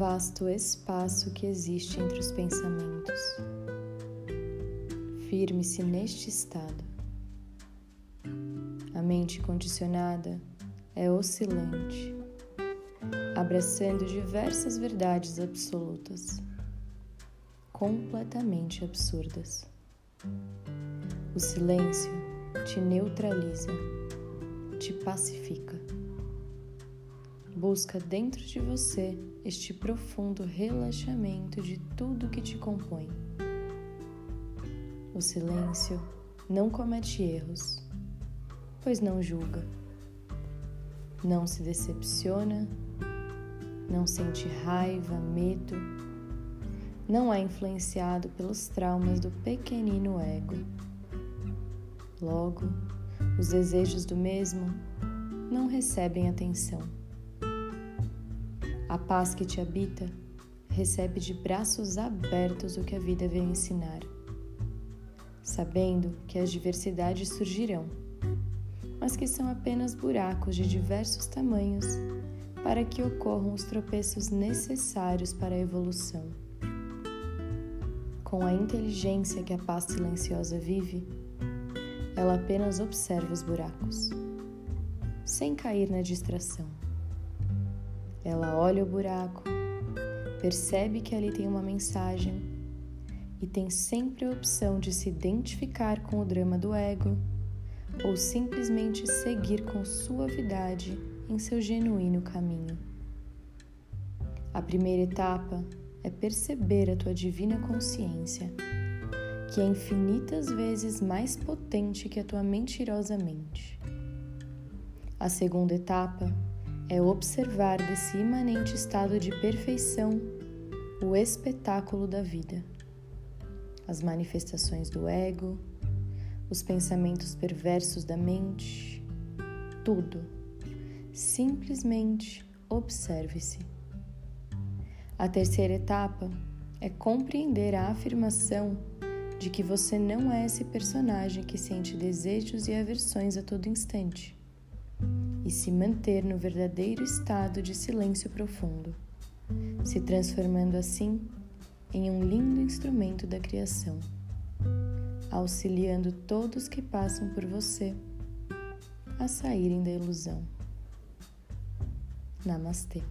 vasto espaço que existe entre os pensamentos. Firme-se neste estado. A mente condicionada é oscilante, abraçando diversas verdades absolutas, completamente absurdas. O silêncio te neutraliza, te pacifica. Busca dentro de você este profundo relaxamento de tudo que te compõe. O silêncio não comete erros, pois não julga, não se decepciona, não sente raiva, medo, não é influenciado pelos traumas do pequenino ego Logo, os desejos do mesmo não recebem atenção. A paz que te habita recebe de braços abertos o que a vida veio ensinar, sabendo que as diversidades surgirão, mas que são apenas buracos de diversos tamanhos para que ocorram os tropeços necessários para a evolução. Com a inteligência que a paz silenciosa vive, ela apenas observa os buracos, sem cair na distração. Ela olha o buraco, percebe que ali tem uma mensagem e tem sempre a opção de se identificar com o drama do ego ou simplesmente seguir com suavidade em seu genuíno caminho. A primeira etapa é perceber a tua divina consciência que é infinitas vezes mais potente que a tua mentirosa mente. A segunda etapa é observar desse imanente estado de perfeição o espetáculo da vida, as manifestações do ego, os pensamentos perversos da mente, tudo. Simplesmente observe-se. A terceira etapa é compreender a afirmação de que você não é esse personagem que sente desejos e aversões a todo instante, e se manter no verdadeiro estado de silêncio profundo, se transformando assim em um lindo instrumento da criação, auxiliando todos que passam por você a saírem da ilusão. Namastê.